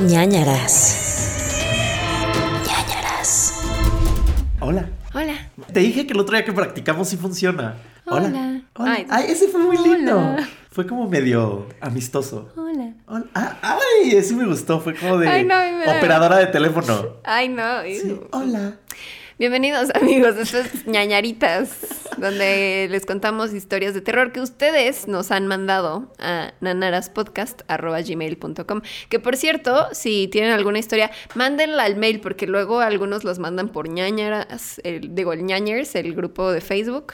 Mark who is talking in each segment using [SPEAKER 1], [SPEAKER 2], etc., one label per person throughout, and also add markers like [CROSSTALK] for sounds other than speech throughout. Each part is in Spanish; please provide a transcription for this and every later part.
[SPEAKER 1] ñañaras. ñañaras.
[SPEAKER 2] Hola.
[SPEAKER 3] Hola.
[SPEAKER 2] Te dije que el otro día que practicamos sí funciona. Hola.
[SPEAKER 3] Hola.
[SPEAKER 2] Hola.
[SPEAKER 3] Ay.
[SPEAKER 2] Ay, ese fue muy lindo.
[SPEAKER 3] Hola.
[SPEAKER 2] Fue como medio amistoso.
[SPEAKER 3] Hola.
[SPEAKER 2] Hola. Ah, ay, ese me gustó. Fue como de
[SPEAKER 3] Ay, no, me
[SPEAKER 2] operadora de teléfono.
[SPEAKER 3] Ay, no.
[SPEAKER 2] Sí. Hola.
[SPEAKER 3] Bienvenidos [LAUGHS] amigos, esto es ñañaritas, donde les contamos historias de terror que ustedes nos han mandado a nanaraspodcast.gmail.com. Que por cierto, si tienen alguna historia, mándenla al mail, porque luego algunos los mandan por ñañaras, el, digo, el ñañers, el grupo de Facebook.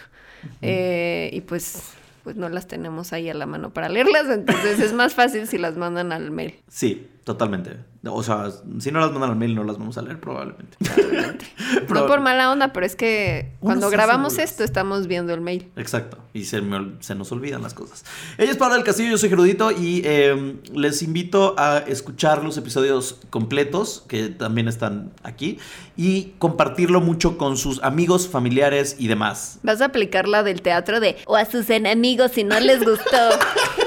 [SPEAKER 3] Eh, y pues, pues no las tenemos ahí a la mano para leerlas, entonces es más fácil si las mandan al mail.
[SPEAKER 2] Sí, totalmente. O sea, si no las mandan al mail, no las vamos a leer probablemente. [LAUGHS]
[SPEAKER 3] No por mala onda, pero es que cuando grabamos esto estamos viendo el mail.
[SPEAKER 2] Exacto, y se, me se nos olvidan las cosas. Ella es Paula del Castillo, yo soy Gerudito y eh, les invito a escuchar los episodios completos que también están aquí y compartirlo mucho con sus amigos, familiares y demás.
[SPEAKER 3] Vas a aplicar la del teatro de o a sus enemigos si no les gustó. [LAUGHS]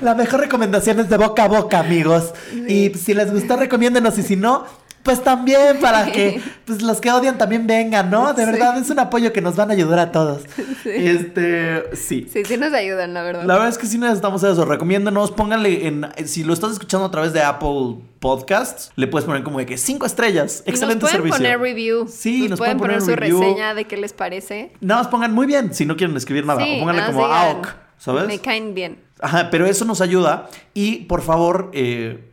[SPEAKER 2] La mejor recomendación es de boca a boca, amigos. Y si les gustó, recomiéndenos y si no... Pues también para que [LAUGHS] pues, los que odian también vengan, ¿no? De
[SPEAKER 3] Sí.
[SPEAKER 2] verdad es un apoyo que nos van a ayudar a todos. Este, sí.
[SPEAKER 3] Sí, sí nos ayudan, la verdad.
[SPEAKER 2] La verdad es que sí necesitamos eso. Recomiéndenos, pónganle en. Si lo estás escuchando a través de Apple Podcasts, le puedes poner como de que cinco estrellas. Excelente
[SPEAKER 3] nos pueden
[SPEAKER 2] servicio.
[SPEAKER 3] poner review.
[SPEAKER 2] Sí, nos
[SPEAKER 3] pueden
[SPEAKER 2] pueden
[SPEAKER 3] poner,
[SPEAKER 2] poner
[SPEAKER 3] su
[SPEAKER 2] review.
[SPEAKER 3] reseña de qué les parece.
[SPEAKER 2] Nada más pongan muy bien si no quieren escribir nada.
[SPEAKER 3] Sí,
[SPEAKER 2] o pónganle como AOK, ¿sabes?
[SPEAKER 3] Me caen bien.
[SPEAKER 2] Ajá, pero eso nos ayuda. Y por favor, eh,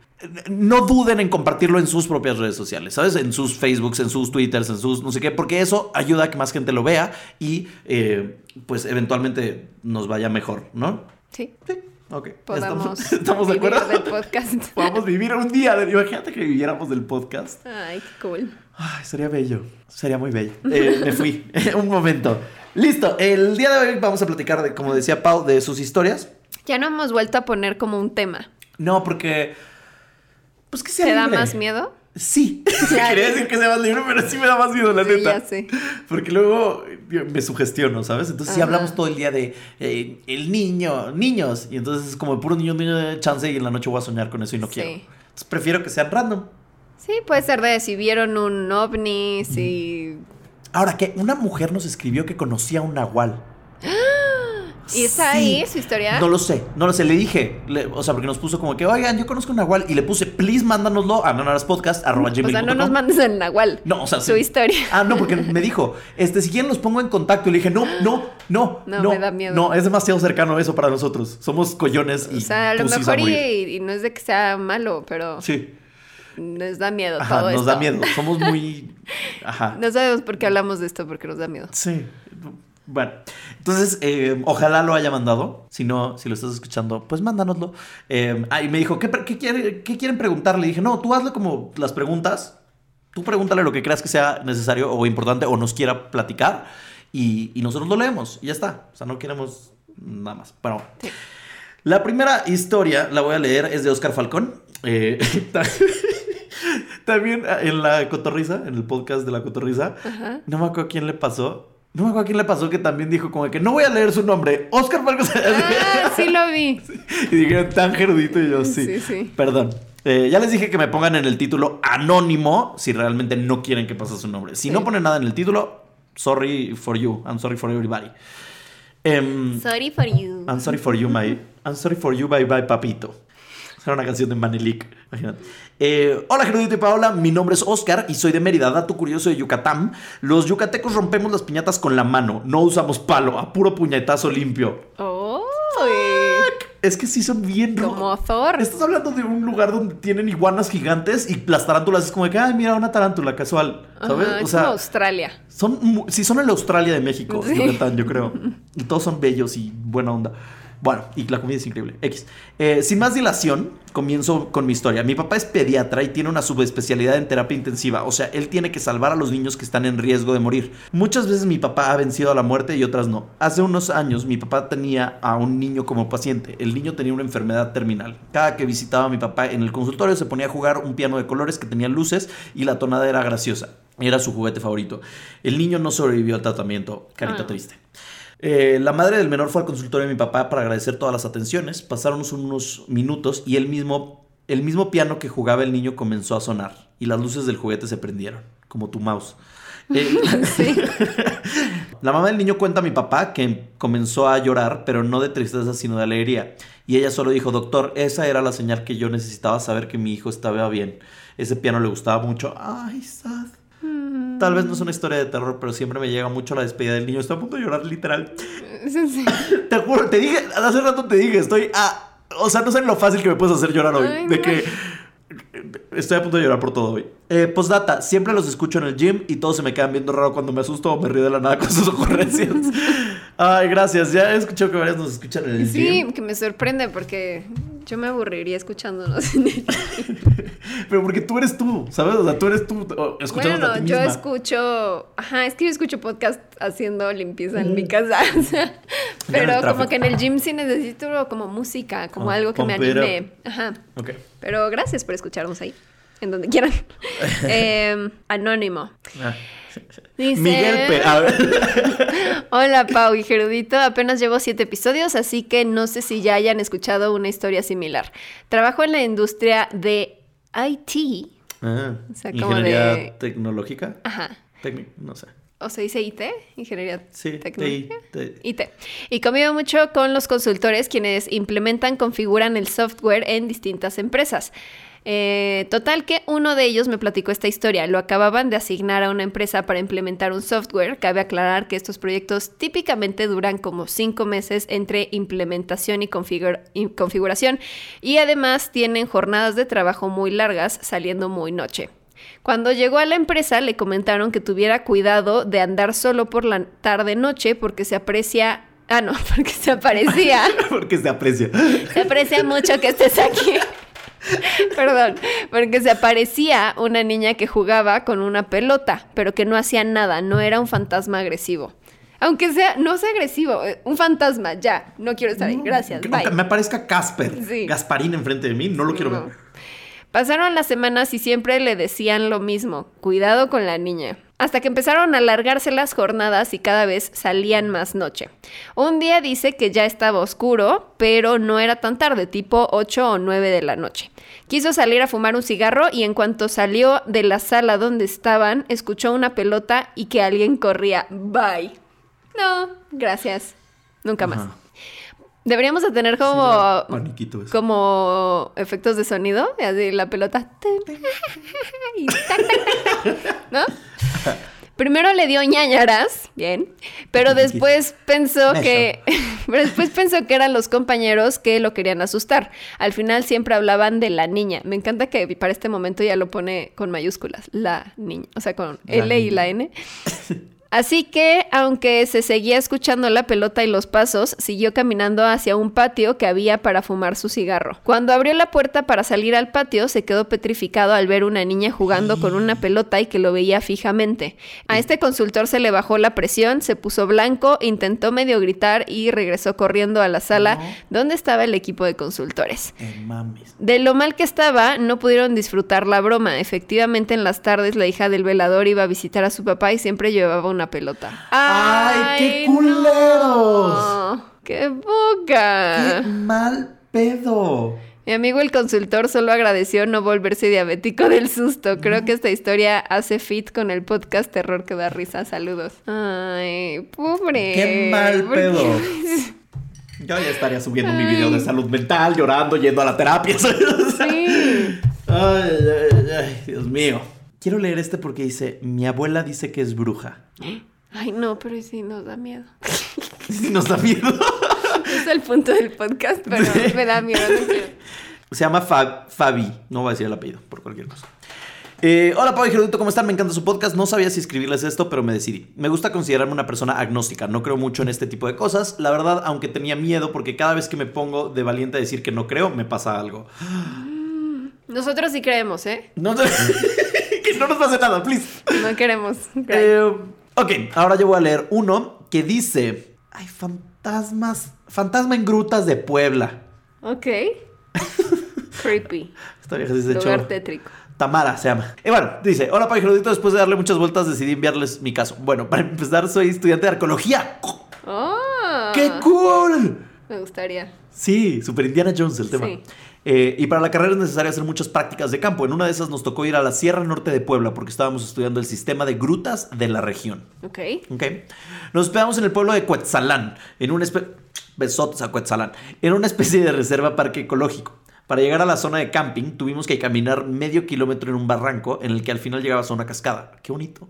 [SPEAKER 2] no duden en compartirlo en sus propias redes sociales, ¿sabes? En sus Facebooks, en sus Twitters, en sus no sé qué, porque eso ayuda a que más gente lo vea y eh, pues eventualmente nos vaya mejor, ¿no?
[SPEAKER 3] Sí.
[SPEAKER 2] Sí, ok.
[SPEAKER 3] Podamos
[SPEAKER 2] ¿Estamos, [LAUGHS] ¿estamos de
[SPEAKER 3] vivir
[SPEAKER 2] acuerdo?
[SPEAKER 3] del podcast. [LAUGHS]
[SPEAKER 2] Podamos vivir un día. De, imagínate que viviéramos del podcast.
[SPEAKER 3] Ay, qué cool.
[SPEAKER 2] Ay, sería bello. Sería muy bello. Eh, me fui. [LAUGHS] un momento. Listo. El día de hoy vamos a platicar, de, como decía Pau, de sus historias.
[SPEAKER 3] Ya no hemos vuelto a poner como un tema.
[SPEAKER 2] No, porque. Pues que sea
[SPEAKER 3] ¿Te da más miedo?
[SPEAKER 2] Sí. [LAUGHS]
[SPEAKER 3] Ya, [LAUGHS]
[SPEAKER 2] Quería decir que sea más libre, pero sí me da más miedo, la
[SPEAKER 3] Sí,
[SPEAKER 2] neta.
[SPEAKER 3] ya sé.
[SPEAKER 2] Porque luego me sugestiono, ¿sabes? Entonces sí
[SPEAKER 3] Ajá.
[SPEAKER 2] hablamos todo el día de eh, el niño, niños. Y entonces es como puro niño, niño de chance y en la noche voy a soñar con eso y no
[SPEAKER 3] Sí.
[SPEAKER 2] quiero. Entonces prefiero que sean random.
[SPEAKER 3] Sí, puede ser de si vieron un ovni, si...
[SPEAKER 2] Ahora que una mujer nos escribió que conocía a un nahual.
[SPEAKER 3] ¿Y está
[SPEAKER 2] Sí.
[SPEAKER 3] ahí su historia?
[SPEAKER 2] No lo sé, no lo sé. Le dije, le- o sea, porque nos puso como que, oigan, yo conozco un nahual. Y le puse, please, mándanoslo a nanaraspodcast.gmail.com. [LAUGHS]
[SPEAKER 3] O sea, no nos mandes el nahual.
[SPEAKER 2] No, o sea,
[SPEAKER 3] Su
[SPEAKER 2] sí.
[SPEAKER 3] historia.
[SPEAKER 2] Ah, no, porque me dijo, este, si quieren los pongo en contacto. Y le dije, no, no, no,
[SPEAKER 3] No,
[SPEAKER 2] no.
[SPEAKER 3] me da miedo.
[SPEAKER 2] No, es demasiado cercano eso para nosotros. Somos collones y
[SPEAKER 3] O sea, a lo mejor y, no es de que sea malo, pero
[SPEAKER 2] Sí,
[SPEAKER 3] nos da miedo
[SPEAKER 2] ajá,
[SPEAKER 3] todo
[SPEAKER 2] nos
[SPEAKER 3] esto.
[SPEAKER 2] da miedo. Somos muy... [LAUGHS] Ajá.
[SPEAKER 3] No sabemos por qué hablamos de esto, porque nos da miedo.
[SPEAKER 2] Sí. Bueno, entonces, eh, ojalá lo haya mandado. Si no, si lo estás escuchando, pues mándanoslo. Eh, ah, y me dijo, ¿qué, qué quiere- qué quieren preguntar? Le dije, no, tú hazle como las preguntas. Tú pregúntale lo que creas que sea necesario o importante o nos quiera platicar. Y, y nosotros lo leemos. Y ya está. O sea, no queremos nada más. Bueno,
[SPEAKER 3] Sí.
[SPEAKER 2] la primera historia, la voy a leer, es de Oscar Falcón. Eh, [LAUGHS] también en la cotorriza, en el podcast de la cotorriza,
[SPEAKER 3] Ajá.
[SPEAKER 2] no me acuerdo quién le pasó. No me acuerdo quién le pasó que también dijo como que no voy a leer su nombre. Oscar Falcón.
[SPEAKER 3] Ah, sí lo vi. [LAUGHS]
[SPEAKER 2] y dijeron tan gerudito y yo sí.
[SPEAKER 3] Sí, sí.
[SPEAKER 2] Perdón. Eh, ya les dije que me pongan en el título anónimo si realmente no quieren que pase su nombre. Si
[SPEAKER 3] Sí.
[SPEAKER 2] no ponen nada en el título, sorry for you. I'm sorry for everybody. Em,
[SPEAKER 3] Sorry for you.
[SPEAKER 2] I'm sorry for you, my. I'm sorry for you, bye bye, papito. Era una canción de Manelik. Imagínate. Eh, hola, Gerudito y Paola. Mi nombre es Oscar y soy de Mérida, dato curioso de Yucatán. Los yucatecos rompemos las piñatas con la mano. No usamos palo, a puro puñetazo limpio.
[SPEAKER 3] Oh,
[SPEAKER 2] Es que sí son bien
[SPEAKER 3] como Thor.
[SPEAKER 2] Estás hablando de un lugar donde tienen iguanas gigantes y las tarántulas es como de que, ay, mira, una tarántula casual. ¿Sabes?
[SPEAKER 3] Ajá,
[SPEAKER 2] o
[SPEAKER 3] es
[SPEAKER 2] sea,
[SPEAKER 3] como Australia.
[SPEAKER 2] son, sí, son el Australia de México,
[SPEAKER 3] Sí.
[SPEAKER 2] Yucatán, yo creo. [LAUGHS] Y todos son bellos y buena onda. Bueno, y la comida es increíble. X. Eh, sin más dilación, comienzo con mi historia. Mi papá es pediatra y tiene una subespecialidad en terapia intensiva. O sea, él tiene que salvar a los niños que están en riesgo de morir. Muchas veces mi papá ha vencido a la muerte y otras no. Hace unos años mi papá tenía a un niño como paciente. El niño tenía una enfermedad terminal. Cada que visitaba a mi papá en el consultorio se ponía a jugar un piano de colores que tenía luces y la tonada era graciosa. Era su juguete favorito. El niño no sobrevivió al tratamiento. Carita
[SPEAKER 3] Ah.
[SPEAKER 2] triste. Eh, la madre del menor fue al consultorio de mi papá para agradecer todas las atenciones. Pasaron unos minutos y él mismo El mismo piano que jugaba el niño comenzó a sonar y las luces del juguete se prendieron, como tu mouse. Eh, [LAUGHS]
[SPEAKER 3] Sí. [LAUGHS]
[SPEAKER 2] la mamá del niño cuenta a mi papá que comenzó a llorar, pero no de tristeza, sino de alegría. Y ella solo dijo, doctor, esa era la señal que yo necesitaba saber que mi hijo estaba bien. Ese piano le gustaba mucho. Ay, sad. Tal vez no es una historia de terror, pero siempre me llega mucho la despedida del niño. Estoy a punto de llorar, literal.
[SPEAKER 3] Sí. [LAUGHS]
[SPEAKER 2] Te juro, te dije, hace rato te dije, estoy a... O sea, no sé lo fácil que me puedes hacer llorar hoy.
[SPEAKER 3] Ay,
[SPEAKER 2] de
[SPEAKER 3] no.
[SPEAKER 2] que... Estoy a punto de llorar por todo hoy. Eh, postdata, siempre los escucho en el gym y todos se me quedan viendo raro cuando me asusto o me río de la nada con sus ocurrencias. [LAUGHS] Ay, gracias. Ya he escuchado que varios nos escuchan en el
[SPEAKER 3] Sí,
[SPEAKER 2] gym.
[SPEAKER 3] que me sorprende porque yo me aburriría escuchándonos [LAUGHS] en el
[SPEAKER 2] Pero porque tú eres tú, ¿sabes? O sea, tú eres tú o, escuchándote
[SPEAKER 3] Bueno,
[SPEAKER 2] a ti
[SPEAKER 3] yo
[SPEAKER 2] misma.
[SPEAKER 3] escucho, ajá, es que yo escucho podcast haciendo limpieza en mi casa, [LAUGHS] o sea,
[SPEAKER 2] en
[SPEAKER 3] pero como que en el gym sí necesito como música, como
[SPEAKER 2] Oh,
[SPEAKER 3] algo que me anime, ajá.
[SPEAKER 2] Ok.
[SPEAKER 3] Pero gracias por escucharnos ahí, en donde quieran. [LAUGHS] Eh, anónimo.
[SPEAKER 2] Ah.
[SPEAKER 3] Dice-
[SPEAKER 2] Miguel a ver. [LAUGHS]
[SPEAKER 3] Hola Pau y Gerudito, apenas llevo siete episodios, así que no sé si ya hayan escuchado una historia similar. Trabajo en la industria de IT,
[SPEAKER 2] Ah,
[SPEAKER 3] O sea, como
[SPEAKER 2] Ingeniería
[SPEAKER 3] de-
[SPEAKER 2] tecnológica.
[SPEAKER 3] ajá,
[SPEAKER 2] no sé.
[SPEAKER 3] o se dice IT, Ingeniería
[SPEAKER 2] Sí,
[SPEAKER 3] Tecnológica.
[SPEAKER 2] TI.
[SPEAKER 3] IT. Y convivo mucho con los consultores quienes implementan, configuran el software en distintas empresas. Eh, total que uno de ellos me platicó esta historia. Lo acababan de asignar a una empresa para implementar un software. Cabe aclarar que estos proyectos típicamente duran como cinco meses entre implementación y, y configuración. Y además tienen jornadas de trabajo muy largas, saliendo muy noche. Cuando llegó a la empresa le comentaron que tuviera cuidado de andar solo por la tarde-noche porque se aprecia... Ah, no, [LAUGHS] porque se [LAUGHS] aparecía.
[SPEAKER 2] Porque se aprecia.
[SPEAKER 3] Se aprecia mucho que estés aquí. [LAUGHS] [LAUGHS] Perdón, porque se aparecía una niña que jugaba con una pelota, pero que no hacía nada, no era un fantasma agresivo. Aunque sea, no sea agresivo, eh, un fantasma, ya, no quiero estar ahí, gracias,
[SPEAKER 2] Que-
[SPEAKER 3] bye.
[SPEAKER 2] me aparezca Casper,
[SPEAKER 3] Sí.
[SPEAKER 2] Gasparín enfrente de mí, no lo quiero
[SPEAKER 3] No.
[SPEAKER 2] ver.
[SPEAKER 3] Pasaron las semanas y siempre le decían lo mismo, cuidado con la niña. Hasta que empezaron a alargarse las jornadas y cada vez salían más noche. Un día dice que ya estaba oscuro, pero no era tan tarde, tipo 8 o 9 de la noche. Quiso salir a fumar un cigarro y en cuanto salió de la sala donde estaban, escuchó una pelota y que alguien corría. Bye. No, gracias. Nunca más.
[SPEAKER 2] Ajá.
[SPEAKER 3] Deberíamos de tener como
[SPEAKER 2] Sí,
[SPEAKER 3] como efectos de sonido, y así la pelota. [LAUGHS] y tac, tac, tac, tac, ¿No? [LAUGHS] Primero le dio ñañaras, bien, pero después pensó que [LAUGHS] pero después pensó que eran los compañeros que lo querían asustar. Al final siempre hablaban de la niña. Me encanta que para este momento ya lo pone con mayúsculas, la niña, o sea, con
[SPEAKER 2] La
[SPEAKER 3] L y la N. Así que, aunque se seguía escuchando la pelota y los pasos, siguió caminando hacia un patio que había para fumar su cigarro. Cuando abrió la puerta para salir al patio, se quedó petrificado al ver una niña jugando con una pelota y que lo veía fijamente. A este consultor se le bajó la presión, se puso blanco, intentó medio gritar y regresó corriendo a la sala
[SPEAKER 2] No.
[SPEAKER 3] donde estaba el equipo de consultores. De lo mal que estaba, no pudieron disfrutar la broma. Efectivamente, en las tardes la hija del velador iba a visitar a su papá y siempre llevaba una pelota.
[SPEAKER 2] ¡Ay, qué
[SPEAKER 3] no!
[SPEAKER 2] culeros!
[SPEAKER 3] ¡Qué boca!
[SPEAKER 2] ¡Qué mal pedo!
[SPEAKER 3] Mi amigo el consultor solo agradeció no volverse diabético del susto. Creo que esta historia hace fit con el podcast Terror que da risa. Saludos. Ay, pobre.
[SPEAKER 2] ¡Qué mal pedo! [LAUGHS] Yo ya estaría subiendo mi video de salud mental, llorando, yendo a la terapia.
[SPEAKER 3] Sí. [LAUGHS]
[SPEAKER 2] Ay, ay, ay, Dios mío. Quiero leer este porque dice, mi abuela dice que es bruja.
[SPEAKER 3] Ay, no, pero sí nos da miedo. [LAUGHS]
[SPEAKER 2] Sí, nos da miedo. [LAUGHS]
[SPEAKER 3] Es el punto del podcast, pero
[SPEAKER 2] Sí.
[SPEAKER 3] me da miedo. no quiero.
[SPEAKER 2] Se llama Fa- Fabi. No voy a decir el apellido, por cualquier cosa. Eh, hola, Pablo y Gerudito, ¿cómo están? Me encanta su podcast. No sabía si escribirles esto, pero me decidí. Me gusta considerarme una persona agnóstica. No creo mucho en este tipo de cosas. La verdad, aunque tenía miedo, porque cada vez que me pongo de valiente a decir que no creo, me pasa algo.
[SPEAKER 3] Nosotros sí creemos, ¿eh?
[SPEAKER 2] No, [LAUGHS] que no nos pase nada, please.
[SPEAKER 3] No queremos. [LAUGHS]
[SPEAKER 2] Eh, ok, ahora yo voy a leer uno que dice: Hay fantasmas. Fantasma en grutas de Puebla.
[SPEAKER 3] ok. [LAUGHS] Creepy.
[SPEAKER 2] Esta vieja se
[SPEAKER 3] Lugar tétrico.
[SPEAKER 2] Tamara se llama. Y bueno, dice: Hola, Gerudito. Después de darle muchas vueltas, decidí enviarles mi caso. Bueno, para empezar, soy estudiante de arqueología.
[SPEAKER 3] ¡Oh!
[SPEAKER 2] ¡Qué cool!
[SPEAKER 3] Me gustaría.
[SPEAKER 2] Sí, super Indiana Jones el tema.
[SPEAKER 3] Sí.
[SPEAKER 2] Eh, y para la carrera es necesario hacer muchas prácticas de campo. En una de esas nos tocó ir a la Sierra Norte de Puebla porque estábamos estudiando el sistema de grutas de la región.
[SPEAKER 3] Ok.
[SPEAKER 2] Ok. Nos hospedamos en el pueblo de Cuetzalán, en una especie. Besotes a Cuetzalán, en una especie de reserva parque ecológico. Para llegar a la zona de camping tuvimos que caminar medio kilómetro en un barranco en el que al final llegabas a una cascada. Qué bonito.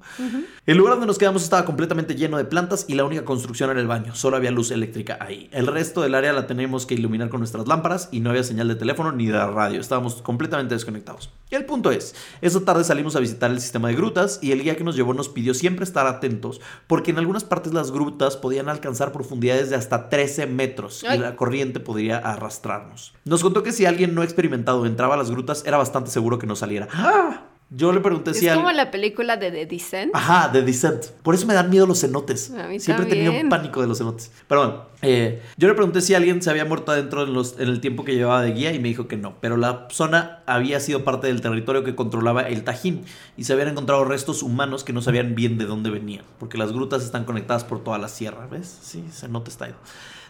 [SPEAKER 2] El lugar donde nos quedamos estaba completamente lleno de plantas y la única construcción era el baño. Solo había luz eléctrica ahí. El resto del área la teníamos que iluminar con nuestras lámparas y no había señal de teléfono ni de radio. Estábamos completamente desconectados. Y el punto es, esa tarde salimos a visitar el sistema de grutas y el guía que nos llevó nos pidió siempre estar atentos porque en algunas partes las grutas podían alcanzar profundidades de hasta 13 metros y la corriente podría arrastrarnos. Nos contó que si alguien no experimentado entraba a las grutas era bastante seguro que no saliera. ¡Ah! Yo le pregunté
[SPEAKER 3] Es
[SPEAKER 2] si
[SPEAKER 3] como
[SPEAKER 2] alguien...
[SPEAKER 3] la película de The Descent.
[SPEAKER 2] Ajá, de Descent. Por eso me dan miedo los cenotes.
[SPEAKER 3] A mí
[SPEAKER 2] Siempre he tenido pánico de los cenotes. Pero bueno, eh, yo le pregunté si alguien se había muerto adentro en, los- en el tiempo que llevaba de guía y me dijo que no. Pero la zona había sido parte del territorio que controlaba el Tajín y se habían encontrado restos humanos que no sabían bien de dónde venían. Porque las grutas están conectadas por toda la sierra, ¿ves? Sí, cenote está ahí.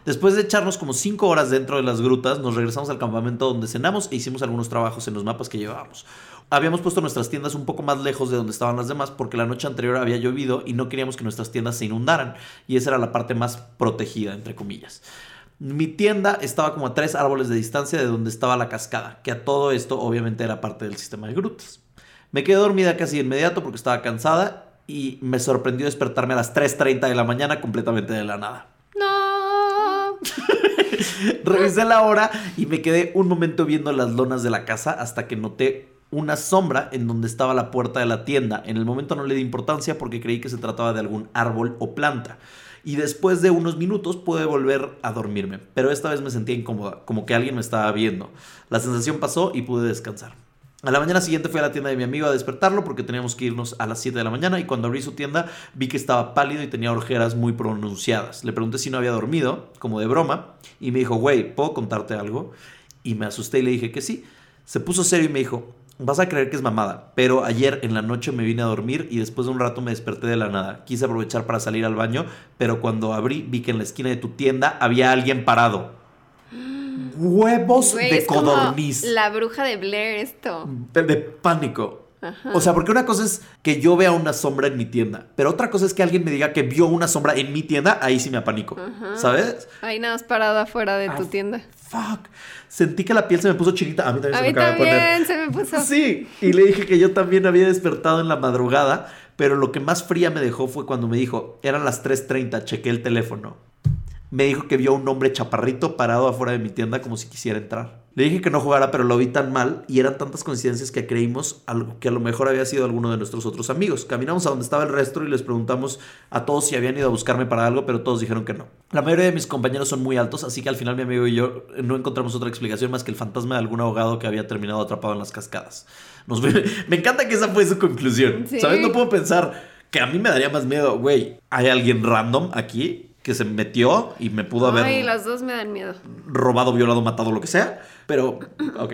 [SPEAKER 2] Después de echarnos como 5 horas dentro de las grutas, nos regresamos al campamento donde cenamos e hicimos algunos trabajos en los mapas que llevábamos. Habíamos puesto nuestras tiendas un poco más lejos de donde estaban las demás porque la noche anterior había llovido y no queríamos que nuestras tiendas se inundaran y esa era la parte más protegida, entre comillas. Mi tienda estaba como a tres árboles de distancia de donde estaba la cascada, que a todo esto obviamente era parte del sistema de grutas. Me quedé dormida casi de inmediato porque estaba cansada y me sorprendió despertarme a las 3.30 de la mañana completamente de la nada.
[SPEAKER 3] No. [LAUGHS]
[SPEAKER 2] Revisé la hora y me quedé un momento viendo las lonas de la casa hasta que noté una sombra en donde estaba la puerta de la tienda. En el momento no le di importancia porque creí que se trataba de algún árbol o planta. Y después de unos minutos pude volver a dormirme, pero esta vez me sentía incómoda, como que alguien me estaba viendo. La sensación pasó y pude descansar. A la mañana siguiente fui a la tienda de mi amigo a despertarlo porque teníamos que irnos a las 7 de la mañana y cuando abrí su tienda vi que estaba pálido y tenía ojeras muy pronunciadas. Le pregunté si no había dormido, como de broma, y me dijo, güey, ¿puedo contarte algo? Y me asusté y le dije que sí. Se puso serio y me dijo, vas a creer que es mamada, pero ayer en la noche me vine a dormir y después de un rato me desperté de la nada. Quise aprovechar para salir al baño, pero cuando abrí vi que en la esquina de tu tienda había alguien parado. Huevos
[SPEAKER 3] Güey,
[SPEAKER 2] de
[SPEAKER 3] es como
[SPEAKER 2] codorniz.
[SPEAKER 3] La bruja de Blair, esto.
[SPEAKER 2] De, de pánico.
[SPEAKER 3] Ajá.
[SPEAKER 2] O sea, porque una cosa es que yo vea una sombra en mi tienda, pero otra cosa es que alguien me diga que vio una sombra en mi tienda, ahí sí me apanico.
[SPEAKER 3] Ajá.
[SPEAKER 2] ¿Sabes?
[SPEAKER 3] Ahí nada más parado afuera de tu
[SPEAKER 2] Ah,
[SPEAKER 3] tienda.
[SPEAKER 2] Fuck. Sentí que la piel se me puso chinita. A mí también
[SPEAKER 3] A
[SPEAKER 2] se me acaba de poner.
[SPEAKER 3] se me puso.
[SPEAKER 2] Sí, y le dije que yo también había despertado en la madrugada, pero lo que más fría me dejó fue cuando me dijo, eran las 3.30, chequé el teléfono. Me dijo que vio a un hombre chaparrito parado afuera de mi tienda como si quisiera entrar. Le dije que no jugara, pero lo vi tan mal y eran tantas coincidencias que creímos algo- que a lo mejor había sido alguno de nuestros otros amigos. Caminamos a donde estaba el resto y les preguntamos a todos si habían ido a buscarme para algo, pero todos dijeron que no. La mayoría de mis compañeros son muy altos, así que al final mi amigo y yo no encontramos otra explicación más que el fantasma de algún ahogado que había terminado atrapado en las cascadas. Nos [LAUGHS] me encanta que esa fue su conclusión.
[SPEAKER 3] Sí.
[SPEAKER 2] ¿Sabes? No puedo pensar que a mí me daría más miedo, güey. Hay alguien random aquí que se metió y me pudo haber
[SPEAKER 3] Ay, las dos me dan miedo.
[SPEAKER 2] robado, violado, matado, lo que sea. Pero, [CLEARS THROAT] ok.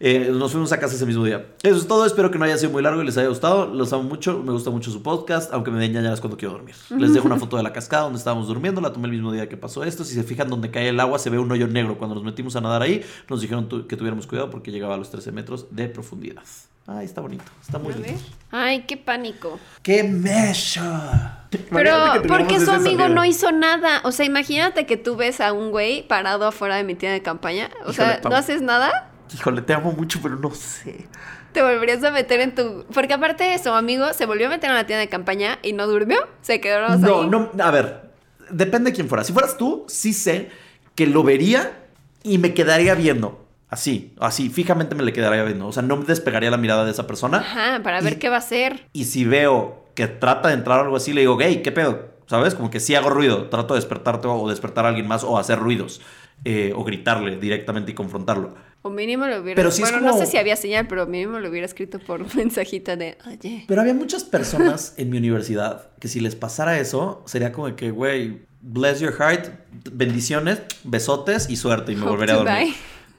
[SPEAKER 2] Eh, nos fuimos a casa ese mismo día. Eso es todo. Espero que no haya sido muy largo y les haya gustado. Los amo mucho. Me gusta mucho su podcast, aunque me den ñañaras cuando quiero dormir. Les dejo una [LAUGHS] foto de la cascada donde estábamos durmiendo. La tomé el mismo día que pasó esto. Si se fijan donde cae el agua, se ve un hoyo negro. Cuando nos metimos a nadar ahí, nos dijeron que tuviéramos cuidado porque llegaba a los 13 metros de profundidad. Ay, está bonito. Está muy lindo.
[SPEAKER 3] Ay, qué pánico.
[SPEAKER 2] ¡Qué mecha!
[SPEAKER 3] Pero, ¿por qué su amigo no hizo nada? O sea, imagínate que tú ves a un güey parado afuera de mi tienda de campaña. O sea,
[SPEAKER 2] Híjole.
[SPEAKER 3] ¿no haces nada?
[SPEAKER 2] Híjole, te amo mucho, pero no sé.
[SPEAKER 3] Te volverías a meter en tu... Porque aparte de eso, amigo, se volvió a meter en la tienda de campaña y no durmió. Se quedó
[SPEAKER 2] No,
[SPEAKER 3] ahí.
[SPEAKER 2] no, a ver, depende de quién fuera. Si fueras tú, sí sé que lo vería y me quedaría viendo. Así, así, fijamente me le quedaría viendo. O sea, no me despegaría la mirada de esa persona.
[SPEAKER 3] Ajá, para ver qué va a hacer.
[SPEAKER 2] Y si veo que trata de entrar o algo así, le digo, hey, ¿qué pedo? ¿Sabes? Como que sí hago ruido, trato de despertarte o despertar a alguien más o hacer ruidos. eh, o gritarle directamente y confrontarlo.
[SPEAKER 3] O mínimo lo hubiera...
[SPEAKER 2] Pero sí
[SPEAKER 3] bueno, no sé si había señal, pero mínimo lo hubiera escrito por [LAUGHS] mensajita de... Oye...
[SPEAKER 2] Pero había muchas personas en mi universidad que si les pasara eso, sería como que, güey, bless your heart, bendiciones, besotes y suerte y me
[SPEAKER 3] hope
[SPEAKER 2] volveré a dormir.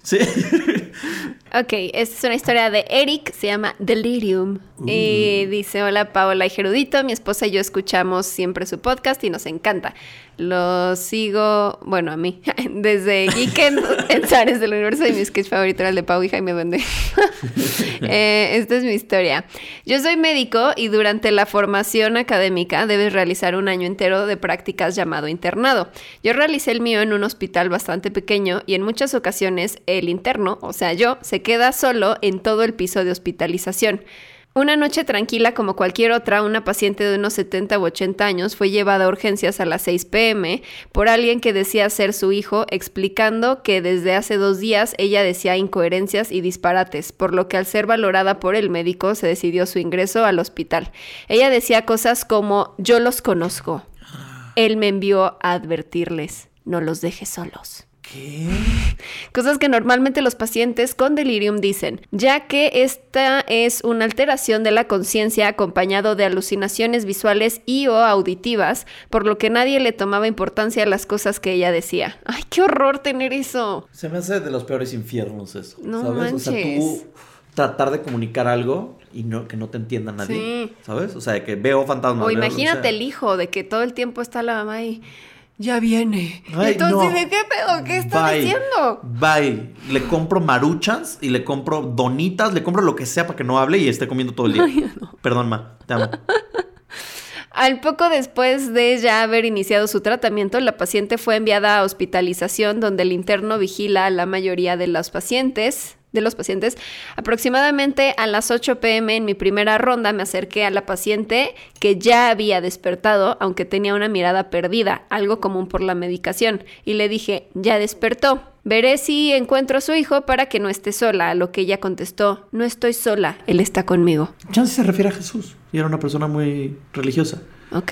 [SPEAKER 2] Sí. [LAUGHS]
[SPEAKER 3] Ok, esta es una historia de Eric, se llama Delirium. Y dice, hola Paola y Gerudito, mi esposa y yo escuchamos siempre su podcast y nos encanta. Lo sigo, bueno, a mí, [LAUGHS] desde Geeken [LAUGHS] en Zares del Universo y mi sketch favorito era el de Pau y Jaime Duende. [LAUGHS] Eh, esta es mi historia. Yo soy médico y durante la formación académica debes realizar un año entero de prácticas llamado internado. Yo realicé el mío en un hospital bastante pequeño y en muchas ocasiones el interno, o sea yo, se queda solo en todo el piso de hospitalización. Una noche tranquila como cualquier otra, una paciente de unos 70 u 80 años fue llevada a urgencias a las 6 pm por alguien que decía ser su hijo, explicando que desde hace dos días ella decía incoherencias y disparates, por lo que al ser valorada por el médico se decidió su ingreso al hospital. Ella decía cosas como yo los conozco. Él me envió a advertirles, no los deje solos.
[SPEAKER 2] ¿Qué?
[SPEAKER 3] Cosas que normalmente los pacientes con delirium dicen, ya que esta es una alteración de la conciencia acompañado de alucinaciones visuales y o auditivas, por lo que nadie le tomaba importancia a las cosas que ella decía. ¡Ay, qué horror tener eso!
[SPEAKER 2] Se me hace de los peores infiernos eso.
[SPEAKER 3] No
[SPEAKER 2] ¿Sabes? O sea,
[SPEAKER 3] manches.
[SPEAKER 2] tú tratar de comunicar algo y no, que no te entienda nadie.
[SPEAKER 3] Sí.
[SPEAKER 2] ¿Sabes? O sea, que veo fantasmas.
[SPEAKER 3] O
[SPEAKER 2] veo-
[SPEAKER 3] imagínate
[SPEAKER 2] sea,
[SPEAKER 3] el hijo de que todo el tiempo está la mamá y ya viene.
[SPEAKER 2] Ay,
[SPEAKER 3] Entonces,
[SPEAKER 2] no.
[SPEAKER 3] ¿de qué pedo? ¿Qué estás
[SPEAKER 2] Bye.
[SPEAKER 3] diciendo?
[SPEAKER 2] Bye. Le compro maruchans y le compro donitas, le compro lo que sea para que no hable y esté comiendo todo el día. [LAUGHS] Perdón, ma. Te amo. [LAUGHS]
[SPEAKER 3] Al poco después de ya haber iniciado su tratamiento, la paciente fue enviada a hospitalización donde el interno vigila a la mayoría de los pacientes. De los pacientes, aproximadamente a las 8 pm en mi primera ronda me acerqué a la paciente que ya había despertado, aunque tenía una mirada perdida, algo común por la medicación, y le dije, ya despertó. Veré si encuentro a su hijo para que no esté sola, a lo que ella contestó, no estoy sola, él está conmigo.
[SPEAKER 2] Chance se refiere a Jesús. Y era una persona muy religiosa.
[SPEAKER 3] Ok.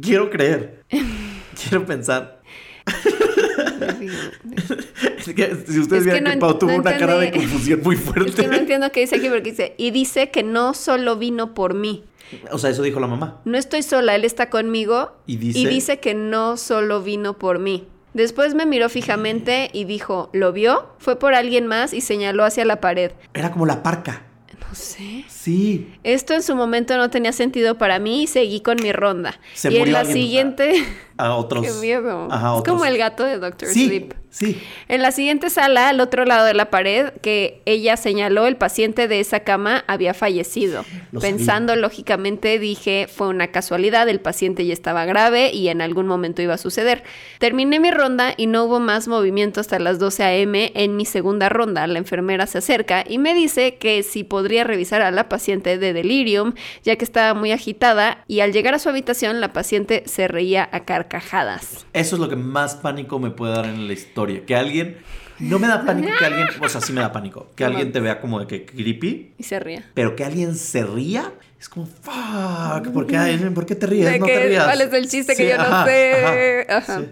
[SPEAKER 2] Quiero creer. Quiero pensar. [LAUGHS] [LAUGHS] Es que si ustedes
[SPEAKER 3] Es que
[SPEAKER 2] vieran que,
[SPEAKER 3] no
[SPEAKER 2] Pau
[SPEAKER 3] en-
[SPEAKER 2] tuvo
[SPEAKER 3] no
[SPEAKER 2] una cara de confusión muy fuerte. [LAUGHS]
[SPEAKER 3] Es que no entiendo qué dice aquí porque dice, y dice que no solo vino por mí.
[SPEAKER 2] O sea, eso dijo la mamá.
[SPEAKER 3] No estoy sola, él está conmigo
[SPEAKER 2] Y dice-
[SPEAKER 3] que no solo vino por mí. Después me miró fijamente y dijo, ¿lo vio? Fue por alguien más y señaló hacia la pared.
[SPEAKER 2] Era como la parca.
[SPEAKER 3] No sé.
[SPEAKER 2] Sí.
[SPEAKER 3] Esto en su momento no tenía sentido para mí y seguí con mi ronda.
[SPEAKER 2] Se
[SPEAKER 3] y en la siguiente...
[SPEAKER 2] A otros. [LAUGHS]
[SPEAKER 3] Qué miedo.
[SPEAKER 2] Ajá,
[SPEAKER 3] es
[SPEAKER 2] otros.
[SPEAKER 3] como el gato de Doctor
[SPEAKER 2] Sí,
[SPEAKER 3] Sleep.
[SPEAKER 2] Sí.
[SPEAKER 3] En la siguiente sala, al otro lado de la pared, que ella señaló, el paciente de esa cama había fallecido.
[SPEAKER 2] Lo
[SPEAKER 3] Pensando lógicamente, dije, fue una casualidad, el paciente ya estaba grave y en algún momento iba a suceder. Terminé mi ronda y no hubo más movimiento hasta las 12 a.m. En mi segunda ronda, la enfermera se acerca y me dice que si podría revisar a la paciente de delirium, ya que estaba muy agitada, y al llegar a su habitación, la paciente se reía a carcajadas.
[SPEAKER 2] Eso es lo que más pánico me puede dar en la historia. Que alguien. No me da pánico que alguien. O sea, sí me da pánico. Que alguien te vea como de que creepy.
[SPEAKER 3] Y se ría.
[SPEAKER 2] Pero que alguien se ría. Es como, fuck. ¿Por qué, ¿por qué te ríes?
[SPEAKER 3] De
[SPEAKER 2] no
[SPEAKER 3] que,
[SPEAKER 2] te rías.
[SPEAKER 3] ¿Cuál es el chiste que yo no sé?
[SPEAKER 2] ajá,
[SPEAKER 3] Ajá.
[SPEAKER 2] sí.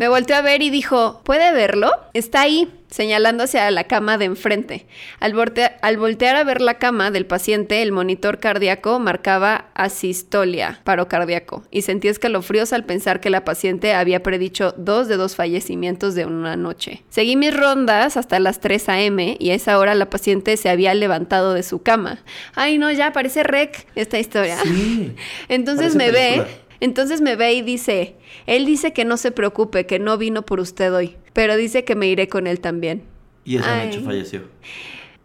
[SPEAKER 3] Me volteó a ver y dijo, ¿puede verlo? Está ahí, señalando hacia la cama de enfrente. Al, voltea- al voltear a ver la cama del paciente, el monitor cardíaco marcaba asistolia, paro cardíaco, y sentí escalofríos al pensar que la paciente había predicho dos de dos fallecimientos de una noche. Seguí mis rondas hasta las 3 a.m. y a esa hora la paciente se había levantado de su cama. Ay, no, ya parece rec esta historia.
[SPEAKER 2] Sí. [LAUGHS]
[SPEAKER 3] Entonces me ve. Entonces me ve y dice, él dice que no se preocupe, que no vino por usted hoy, pero dice que me iré con él también.
[SPEAKER 2] Y esa
[SPEAKER 3] Ay.
[SPEAKER 2] noche falleció.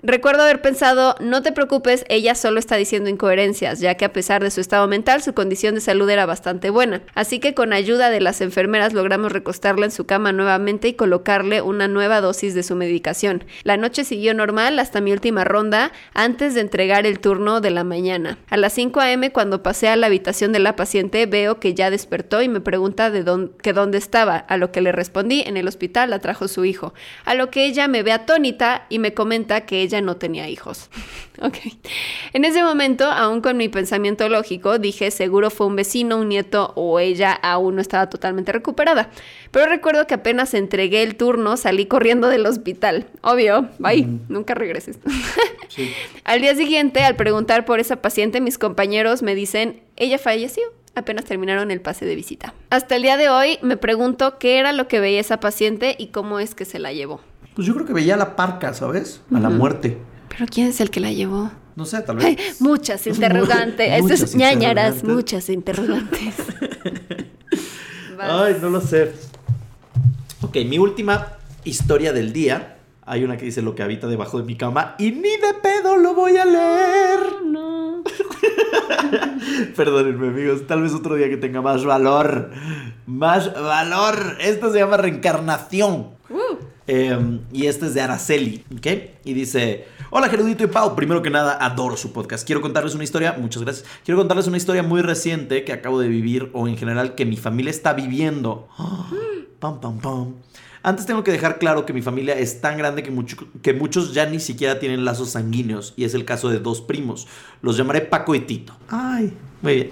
[SPEAKER 3] Recuerdo haber pensado, no te preocupes, ella solo está diciendo incoherencias, ya que a pesar de su estado mental, su condición de salud era bastante buena. Así que con ayuda de las enfermeras logramos recostarla en su cama nuevamente y colocarle una nueva dosis de su medicación. La noche siguió normal hasta mi última ronda, antes de entregar el turno de la mañana. A las 5 a.m., cuando pasé a la habitación de la paciente, veo que ya despertó y me pregunta de dónde, estaba, a lo que le respondí, en el hospital la trajo su hijo. A lo que ella me ve atónita y me comenta que ella no tenía hijos. [LAUGHS] ok. En ese momento, aún con mi pensamiento lógico, dije seguro fue un vecino, un nieto o ella aún no estaba totalmente recuperada. Pero recuerdo que apenas entregué el turno, salí corriendo del hospital. Obvio, bye, nunca regreses. [LAUGHS]
[SPEAKER 2] Sí.
[SPEAKER 3] Al día siguiente, al preguntar por esa paciente, mis compañeros me dicen, ella falleció. Apenas terminaron el pase de visita. Hasta el día de hoy me pregunto qué era lo que veía esa paciente y cómo es que se la llevó.
[SPEAKER 2] Pues yo creo que veía a la parca, ¿sabes? A la muerte.
[SPEAKER 3] Pero ¿quién es el que la llevó?
[SPEAKER 2] No sé, tal vez.
[SPEAKER 3] Ay, [LAUGHS] muchas interrogantes.
[SPEAKER 2] Muchas [LAUGHS]
[SPEAKER 3] ñañaras,
[SPEAKER 2] interrogantes.
[SPEAKER 3] muchas interrogantes.
[SPEAKER 2] Ay, no lo sé. Ok, mi última historia del día. Hay una que dice lo que habita debajo de mi cama y ni de pedo lo voy a leer.
[SPEAKER 3] No. [LAUGHS]
[SPEAKER 2] Perdónenme, amigos. Tal vez otro día que tenga más valor. Más valor. Esto se llama reencarnación.
[SPEAKER 3] Uh,
[SPEAKER 2] Eh, y este es de Araceli, ¿ok? Y dice, hola Gerudito y Pau, primero que nada adoro su podcast. Quiero contarles una historia, muchas gracias. Quiero contarles una historia muy reciente que acabo de vivir o en general que mi familia está viviendo. [GASPS] Pam, pam, pam. Antes tengo que dejar claro que mi familia es tan grande que, que muchos ya ni siquiera tienen lazos sanguíneos y es el caso de dos primos. Los llamaré Paco y Tito. Ay, muy bien.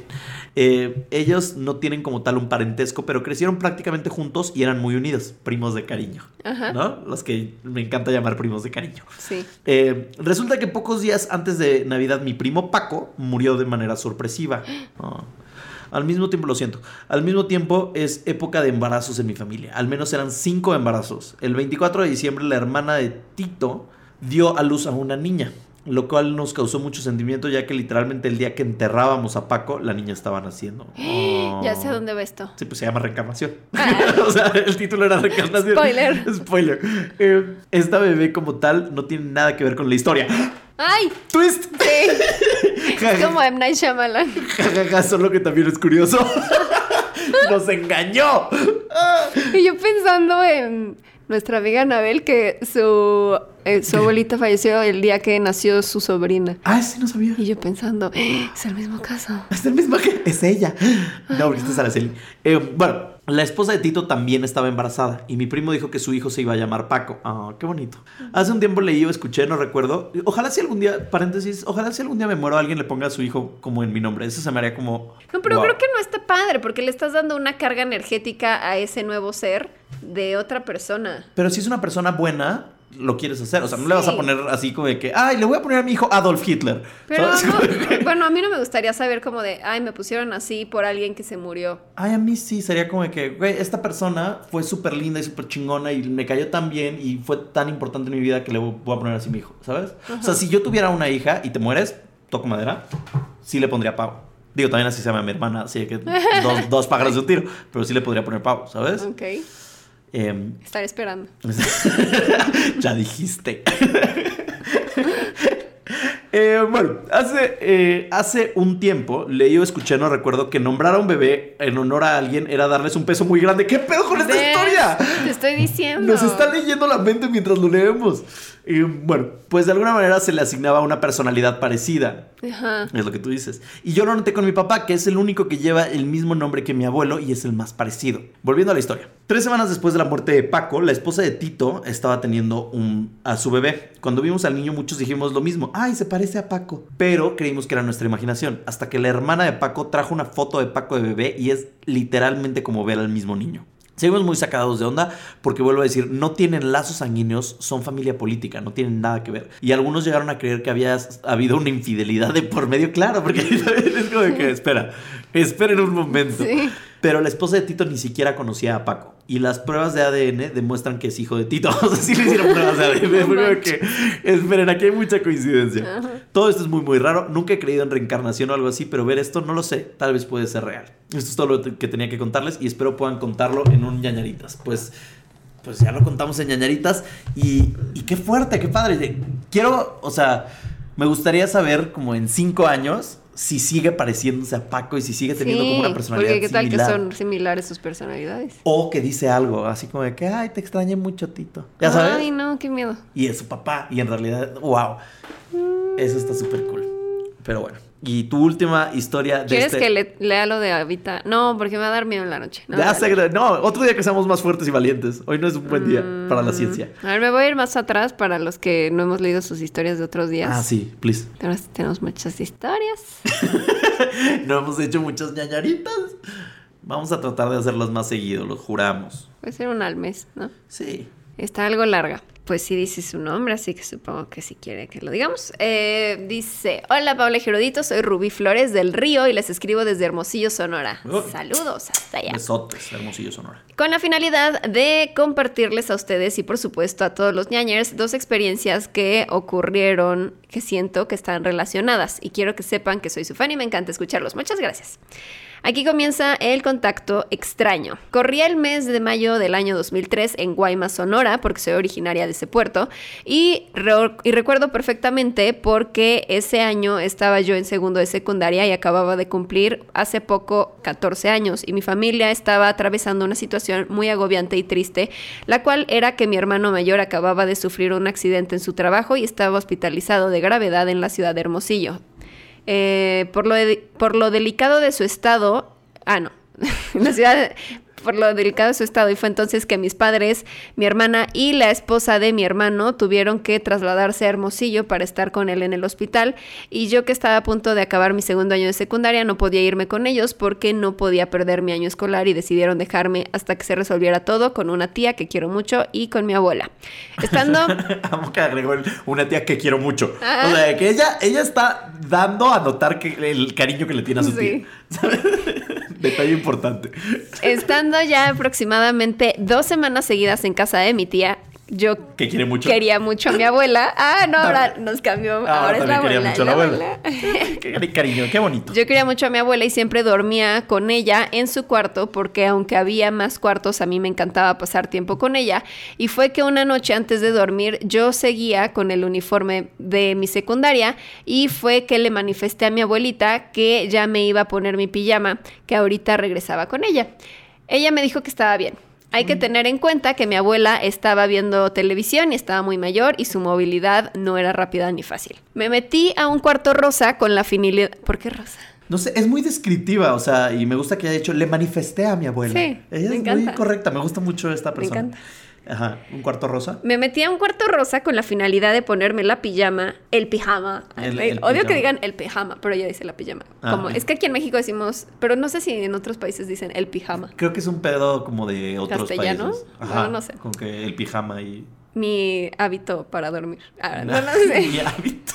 [SPEAKER 2] Eh, ellos no tienen como tal un parentesco, pero crecieron prácticamente juntos y eran muy unidos, primos de cariño.
[SPEAKER 3] Ajá.
[SPEAKER 2] ¿No? Los que me encanta llamar primos de cariño.
[SPEAKER 3] sí.
[SPEAKER 2] Eh, resulta que pocos días antes de Navidad mi primo Paco murió de manera sorpresiva. [GASPS] Oh. Al mismo tiempo, lo siento, al mismo tiempo es época de embarazos en mi familia. Al menos eran cinco embarazos. El 24 de diciembre la hermana de Tito dio a luz a una niña, lo cual nos causó mucho sentimiento ya que literalmente el día que enterrábamos a Paco la niña estaba naciendo. [GASPS]
[SPEAKER 3] Ya sé
[SPEAKER 2] Oh.
[SPEAKER 3] dónde va esto.
[SPEAKER 2] Sí, pues se llama Reencarnación. [LAUGHS]
[SPEAKER 3] Ah. [LAUGHS]
[SPEAKER 2] o sea, el título era Reencarnación.
[SPEAKER 3] Spoiler. [LAUGHS]
[SPEAKER 2] Spoiler. Eh, esta bebé como tal no tiene nada que ver con la historia.
[SPEAKER 3] ¡Ay!
[SPEAKER 2] ¡Twist!
[SPEAKER 3] Sí. Es como M. Night Shyamalan.
[SPEAKER 2] Jajaja, solo que también es curioso. ¡Nos engañó!
[SPEAKER 3] Y yo pensando en nuestra amiga Anabel, que su, eh, su abuelita falleció el día que nació su sobrina.
[SPEAKER 2] Ah, sí, no sabía.
[SPEAKER 3] Y yo pensando, "Eh, es el mismo caso.
[SPEAKER 2] Es el mismo que es ella. No, porque esta es Araceli. Eh, bueno, la esposa de Tito también estaba embarazada y mi primo dijo que su hijo se iba a llamar Paco. Ah, qué bonito. Hace un tiempo leí o escuché, no recuerdo. Ojalá si algún día, paréntesis, ojalá si algún día me muero alguien le ponga a su hijo como en mi nombre. Eso se me haría como.
[SPEAKER 3] No, pero
[SPEAKER 2] wow.
[SPEAKER 3] creo que no está padre, porque le estás dando una carga energética a ese nuevo ser de otra persona.
[SPEAKER 2] Pero si es una persona buena, lo quieres hacer. O sea, no le vas a
[SPEAKER 3] Sí.
[SPEAKER 2] poner así como de que, ay, le voy a poner a mi hijo Adolf Hitler.
[SPEAKER 3] Pero no, [LAUGHS] [LAUGHS] bueno, a mí no me gustaría saber como de, ay, me pusieron así por alguien que se murió.
[SPEAKER 2] Ay, a mí sí, sería como de que, güey, esta persona fue súper linda y súper chingona y me cayó tan bien y fue tan importante en mi vida que le voy a poner así a mi hijo, ¿sabes? O sea, si yo tuviera una hija y te mueres, toco madera, sí le pondría pavo. Digo, también así se llama mi hermana, así que dos, [LAUGHS] dos pájaros de un tiro, pero sí le podría poner pavo, ¿sabes?
[SPEAKER 3] Ok,
[SPEAKER 2] Em,
[SPEAKER 3] estaré esperando. [LAUGHS]
[SPEAKER 2] ya dijiste. [LAUGHS] Eh, bueno, hace, eh, hace un tiempo leí o escuché, no recuerdo, que nombrar a un bebé en honor a alguien era darles un peso muy grande. ¿Qué pedo con esta
[SPEAKER 3] ¿Ves?
[SPEAKER 2] historia?
[SPEAKER 3] Te estoy diciendo.
[SPEAKER 2] Nos está leyendo la mente mientras lo leemos. Y bueno, pues de alguna manera se le asignaba una personalidad parecida.
[SPEAKER 3] Ajá.
[SPEAKER 2] Es lo que tú dices. Y yo lo noté con mi papá, que es el único que lleva el mismo nombre que mi abuelo y es el más parecido. Volviendo a la historia. Tres semanas después de la muerte de Paco, la esposa de Tito estaba teniendo un, a su bebé. Cuando vimos al niño muchos dijimos lo mismo. Ay, se parece a Paco. Pero creímos que era nuestra imaginación. Hasta que la hermana de Paco trajo una foto de Paco de bebé y es literalmente como ver al mismo niño. Seguimos muy sacados de onda porque vuelvo a decir, no tienen lazos sanguíneos, son familia política, no tienen nada que ver. Y algunos llegaron a creer que había habido una infidelidad de por medio, claro, porque [LAUGHS] es como de que, espera, esperen un momento.
[SPEAKER 3] Sí.
[SPEAKER 2] Pero la esposa de Tito ni siquiera conocía a Paco. Y las pruebas de ADN demuestran que es hijo de Tito. [LAUGHS] O sea, sí le hicieron pruebas de ADN. Como que, esperen, aquí hay mucha coincidencia.
[SPEAKER 3] Ajá.
[SPEAKER 2] Todo esto es muy, muy raro. Nunca he creído en reencarnación o algo así, pero ver esto no lo sé. Tal vez puede ser real. Esto es todo lo que tenía que contarles y espero puedan contarlo en un ñañaritas. Pues, pues ya lo contamos en ñañaritas y, y qué fuerte, qué padre. Quiero, o sea, me gustaría saber como en cinco años si sigue pareciéndose a Paco y si sigue teniendo como una personalidad
[SPEAKER 3] porque qué tal
[SPEAKER 2] similar.
[SPEAKER 3] que son similares sus personalidades.
[SPEAKER 2] O que dice algo, así como de que, ay, te extrañé mucho, Tito. ¿Ya sabes?
[SPEAKER 3] Ay, no, qué miedo.
[SPEAKER 2] y es su papá. Y en realidad, wow. Eso está súper cool. Pero bueno. Y tu última historia de
[SPEAKER 3] ¿Quieres
[SPEAKER 2] este...
[SPEAKER 3] que le, lea lo de Habita? No, porque me va a dar miedo en la noche. No,
[SPEAKER 2] Ya sé no, otro día que seamos más fuertes y valientes. Hoy no es un buen día para la
[SPEAKER 3] Mm,
[SPEAKER 2] ciencia.
[SPEAKER 3] A ver, me voy a ir más atrás para los que no hemos leído sus historias de otros días.
[SPEAKER 2] Ah, sí, please.
[SPEAKER 3] Sí tenemos muchas historias. [LAUGHS]
[SPEAKER 2] No hemos hecho muchas ñañaritas. Vamos a tratar de hacerlas más seguido, lo juramos.
[SPEAKER 3] Puede ser una al mes, ¿no?
[SPEAKER 2] Sí.
[SPEAKER 3] Está algo larga. Pues sí dice su nombre, así que supongo que si quiere que lo digamos. Eh, dice, hola Paula Gerudito, soy Rubí Flores del Río y les escribo desde Hermosillo, Sonora. Saludos hasta allá.
[SPEAKER 2] Besotes, hermosillo sonora.
[SPEAKER 3] Con la finalidad de compartirles a ustedes y por supuesto a todos los ñañers dos experiencias que ocurrieron que siento que están relacionadas y quiero que sepan que soy su fan y me encanta escucharlos. Muchas gracias. Aquí comienza el contacto extraño. Corría el mes de mayo del año 2003 en Guaymas, Sonora, porque soy originaria de ese puerto, y, re- y recuerdo perfectamente porque ese año estaba yo en segundo de secundaria y acababa de cumplir hace poco 14 años, y mi familia estaba atravesando una situación muy agobiante y triste, la cual era que mi hermano mayor acababa de sufrir un accidente en su trabajo y estaba hospitalizado de gravedad en la ciudad de Hermosillo. Eh, por, lo de- por lo delicado de su estado, ah, no, [LAUGHS] la ciudad, por lo delicado de su estado, y fue entonces que mis padres, mi hermana y la esposa de mi hermano tuvieron que trasladarse a Hermosillo para estar con él en el hospital, y yo que estaba a punto de acabar mi segundo año de secundaria no podía irme con ellos porque no podía perder mi año escolar y decidieron dejarme hasta que se resolviera todo con una tía que quiero mucho y con mi abuela. Estando... [LAUGHS]
[SPEAKER 2] Amo que agregó una tía que quiero mucho. O sea, que ella, ella está dando a notar que el cariño que le tiene a su
[SPEAKER 3] Sí.
[SPEAKER 2] tía. [LAUGHS] Detalle importante.
[SPEAKER 3] Estando ya aproximadamente dos semanas seguidas en casa de mi tía, yo
[SPEAKER 2] Que quiere mucho.
[SPEAKER 3] quería mucho a mi abuela. Ah, no, ahora nos cambió.
[SPEAKER 2] Ah,
[SPEAKER 3] ahora es la abuela.
[SPEAKER 2] quería mucho a la
[SPEAKER 3] la
[SPEAKER 2] abuela.
[SPEAKER 3] abuela. [LAUGHS]
[SPEAKER 2] Qué cariño, qué bonito.
[SPEAKER 3] Yo quería mucho a mi abuela y siempre dormía con ella en su cuarto porque aunque había más cuartos, a mí me encantaba pasar tiempo con ella. Y fue que una noche antes de dormir yo seguía con el uniforme de mi secundaria y fue que le manifesté a mi abuelita que ya me iba a poner mi pijama, que ahorita regresaba con ella. Ella me dijo que estaba bien. Hay que tener en cuenta que mi abuela estaba viendo televisión y estaba muy mayor y su movilidad no era rápida ni fácil. Me metí a un cuarto rosa con la finalidad... ¿Por qué rosa?
[SPEAKER 2] No sé, es muy descriptiva, o sea, y me gusta que haya dicho, le manifesté a mi abuela.
[SPEAKER 3] Sí,
[SPEAKER 2] Ella
[SPEAKER 3] me
[SPEAKER 2] es muy
[SPEAKER 3] encanta.
[SPEAKER 2] correcta, me gusta mucho esta
[SPEAKER 3] Me
[SPEAKER 2] persona.
[SPEAKER 3] encanta.
[SPEAKER 2] Ajá, un cuarto rosa.
[SPEAKER 3] Me metí a un cuarto rosa con la finalidad de ponerme la pijama, el pijama.
[SPEAKER 2] El-
[SPEAKER 3] Ay,
[SPEAKER 2] el
[SPEAKER 3] Odio que digan el pijama, pero ella dice la pijama.
[SPEAKER 2] Ah,
[SPEAKER 3] Como, es que aquí en México decimos, pero no sé si en otros países dicen el pijama.
[SPEAKER 2] Creo que es un pedo como de otros
[SPEAKER 3] ¿Castellano?
[SPEAKER 2] países.
[SPEAKER 3] No, no sé.
[SPEAKER 2] Con que el pijama y.
[SPEAKER 3] Mi hábito para dormir. Ah, no, no sé. [LAUGHS]
[SPEAKER 2] Mi hábito.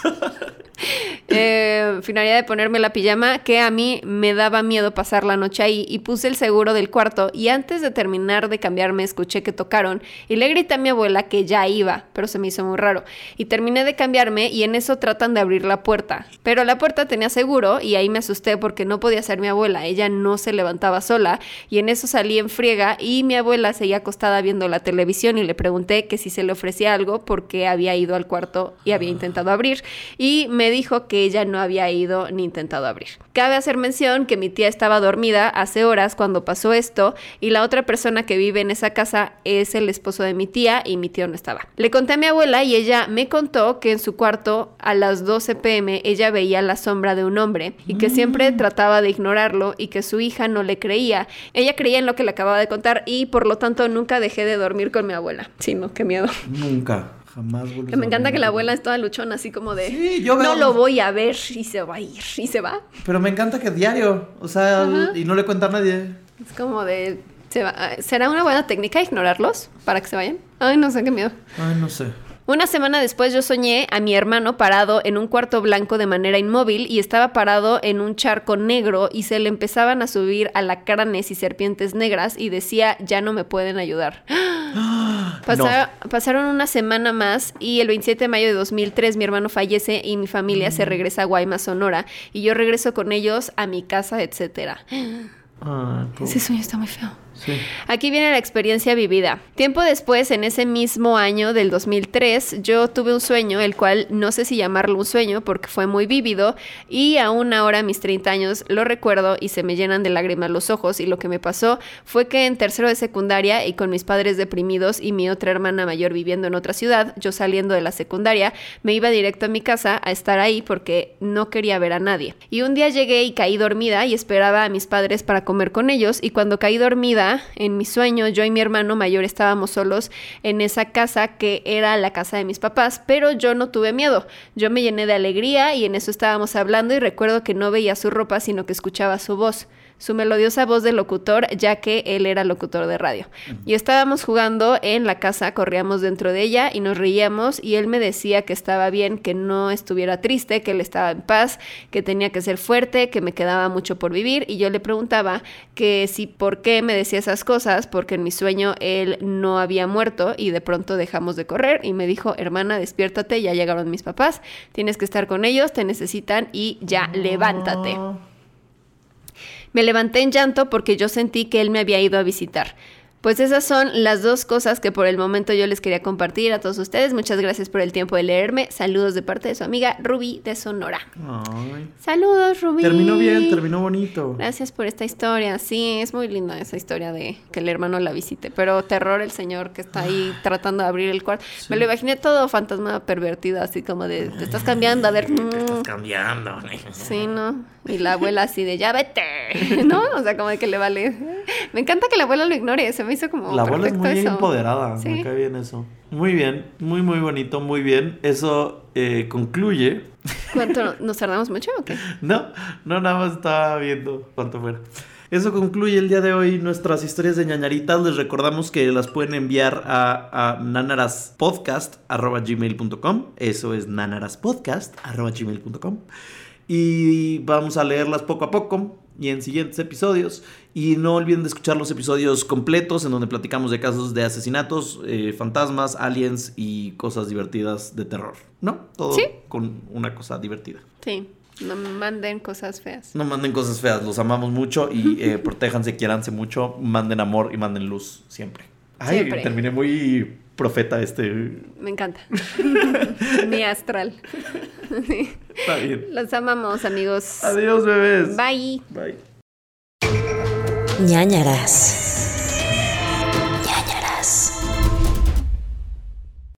[SPEAKER 2] [LAUGHS]
[SPEAKER 3] Eh, finalidad de ponerme la pijama que a mí me daba miedo pasar la noche ahí y puse el seguro del cuarto y antes de terminar de cambiarme escuché que tocaron y le grité a mi abuela que ya iba, pero se me hizo muy raro y terminé de cambiarme y en eso tratan de abrir la puerta, pero la puerta tenía seguro y ahí me asusté porque no podía ser mi abuela, ella no se levantaba sola y en eso salí en friega y mi abuela seguía acostada viendo la televisión y le pregunté que si se le ofrecía algo porque había ido al cuarto y había intentado abrir y me dijo que ella no había ido ni intentado abrir. Cabe hacer mención que mi tía estaba dormida hace horas cuando pasó esto y la otra persona que vive en esa casa es el esposo de mi tía y mi tío no estaba. Le conté a mi abuela y ella me contó que en su cuarto a las 12 pm ella veía la sombra de un hombre y que siempre trataba de ignorarlo y que su hija no le creía. Ella creía en lo que le acababa de contar y por lo tanto nunca dejé de dormir con mi abuela. Sí, no, qué miedo.
[SPEAKER 2] Nunca, jamás vuelves
[SPEAKER 3] Que me encanta que la abuela es toda luchona, así como de...
[SPEAKER 2] Sí, yo veo-
[SPEAKER 3] No lo voy a ver y se va a ir. Y se va.
[SPEAKER 2] Pero me encanta que diario, o sea,
[SPEAKER 3] Ajá.
[SPEAKER 2] y no le cuenta a nadie.
[SPEAKER 3] Es como de... se va- ¿Será una buena técnica ignorarlos para que se vayan? Ay, no sé, qué miedo.
[SPEAKER 2] Ay, no sé.
[SPEAKER 3] Una semana después yo soñé a mi hermano parado en un cuarto blanco de manera inmóvil y estaba parado en un charco negro y se le empezaban a subir alacranes y serpientes negras y decía, ya no me pueden ayudar. [GASPS] Pasa- Pasaron una semana más y el 27 de mayo de 2003 mi hermano fallece y mi familia se regresa a Guaymas, Sonora y yo regreso con ellos a mi casa, etcétera.
[SPEAKER 2] Ay, pobre.
[SPEAKER 3] Ese sueño está muy feo. Aquí viene la experiencia vivida. Tiempo después, en ese mismo año del 2003, yo tuve un sueño, el cual no sé si llamarlo un sueño porque fue muy vívido y aún ahora a mis 30 años lo recuerdo y se me llenan de lágrimas los ojos y lo que me pasó fue que en tercero de secundaria y con mis padres deprimidos y mi otra hermana mayor viviendo en otra ciudad, yo saliendo de la secundaria, me iba directo a mi casa a estar ahí porque no quería ver a nadie. Y un día llegué y caí dormida y esperaba a mis padres para comer con ellos y cuando caí dormida, en mi sueño, yo y mi hermano mayor estábamos solos en esa casa que era la casa de mis papás, pero yo no tuve miedo. Yo me llené de alegría y en eso estábamos hablando y recuerdo que no veía su ropa, sino que escuchaba su voz. Su melodiosa voz de locutor, ya que él era locutor de radio. Y estábamos jugando en la casa, corríamos dentro de ella y nos reíamos y él me decía que estaba bien, que no estuviera triste, que él estaba en paz, que tenía que ser fuerte, que me quedaba mucho por vivir. Y yo le preguntaba que si por qué me decía esas cosas, porque en mi sueño él no había muerto y de pronto dejamos de correr. Y me dijo, hermana, despiértate, ya llegaron mis papás, tienes que estar con ellos, te necesitan y ya, levántate. Me levanté en llanto porque yo sentí que él me había ido a visitar. Pues esas son las dos cosas que por el momento yo les quería compartir a todos ustedes. Muchas gracias por el tiempo de leerme. Saludos de parte de su amiga Ruby de Sonora.
[SPEAKER 2] Ay.
[SPEAKER 3] Saludos, Ruby.
[SPEAKER 2] Terminó bien, terminó bonito.
[SPEAKER 3] Gracias por esta historia. Sí, es muy linda esa historia de que el hermano la visite. Pero terror el señor que está ahí tratando de abrir el cuarto. Me lo imaginé todo fantasma pervertido, así como de te estás cambiando, a ver. mm.
[SPEAKER 2] cambiando.
[SPEAKER 3] Sí, ¿no? Y la abuela así de ya vete, [LAUGHS] ¿no? O sea, como de que le vale. Me encanta que la abuela lo ignore, se me hizo como.
[SPEAKER 2] La abuela es muy
[SPEAKER 3] eso.
[SPEAKER 2] empoderada, me
[SPEAKER 3] Sí.
[SPEAKER 2] cae bien eso. Muy bien, muy, muy bonito, muy bien. Eso eh, concluye.
[SPEAKER 3] ¿Cuánto? ¿Nos tardamos mucho o qué? [LAUGHS]
[SPEAKER 2] No, no, nada más estaba viendo cuánto fuera. Eso concluye el día de hoy nuestras historias de ñañaritas. Les recordamos que las pueden enviar a, a nanaraspodcast.gmail.com. Eso es nanaraspodcast.gmail.com. Y vamos a leerlas poco a poco y en siguientes episodios. Y no olviden de escuchar los episodios completos en donde platicamos de casos de asesinatos, eh, fantasmas, aliens y cosas divertidas de terror. ¿No? Todo
[SPEAKER 3] Sí.
[SPEAKER 2] con una cosa divertida.
[SPEAKER 3] Sí, no manden cosas feas.
[SPEAKER 2] No manden cosas feas, los amamos mucho y eh, [LAUGHS] protéjanse, quiéranse mucho, manden amor y manden luz siempre. Ay,
[SPEAKER 3] Siempre.
[SPEAKER 2] terminé muy profeta este.
[SPEAKER 3] Me encanta. [LAUGHS] Mi astral.
[SPEAKER 2] Está bien.
[SPEAKER 3] Los amamos, amigos.
[SPEAKER 2] Adiós, bebés.
[SPEAKER 3] Bye.
[SPEAKER 2] Bye.
[SPEAKER 1] ñañaras.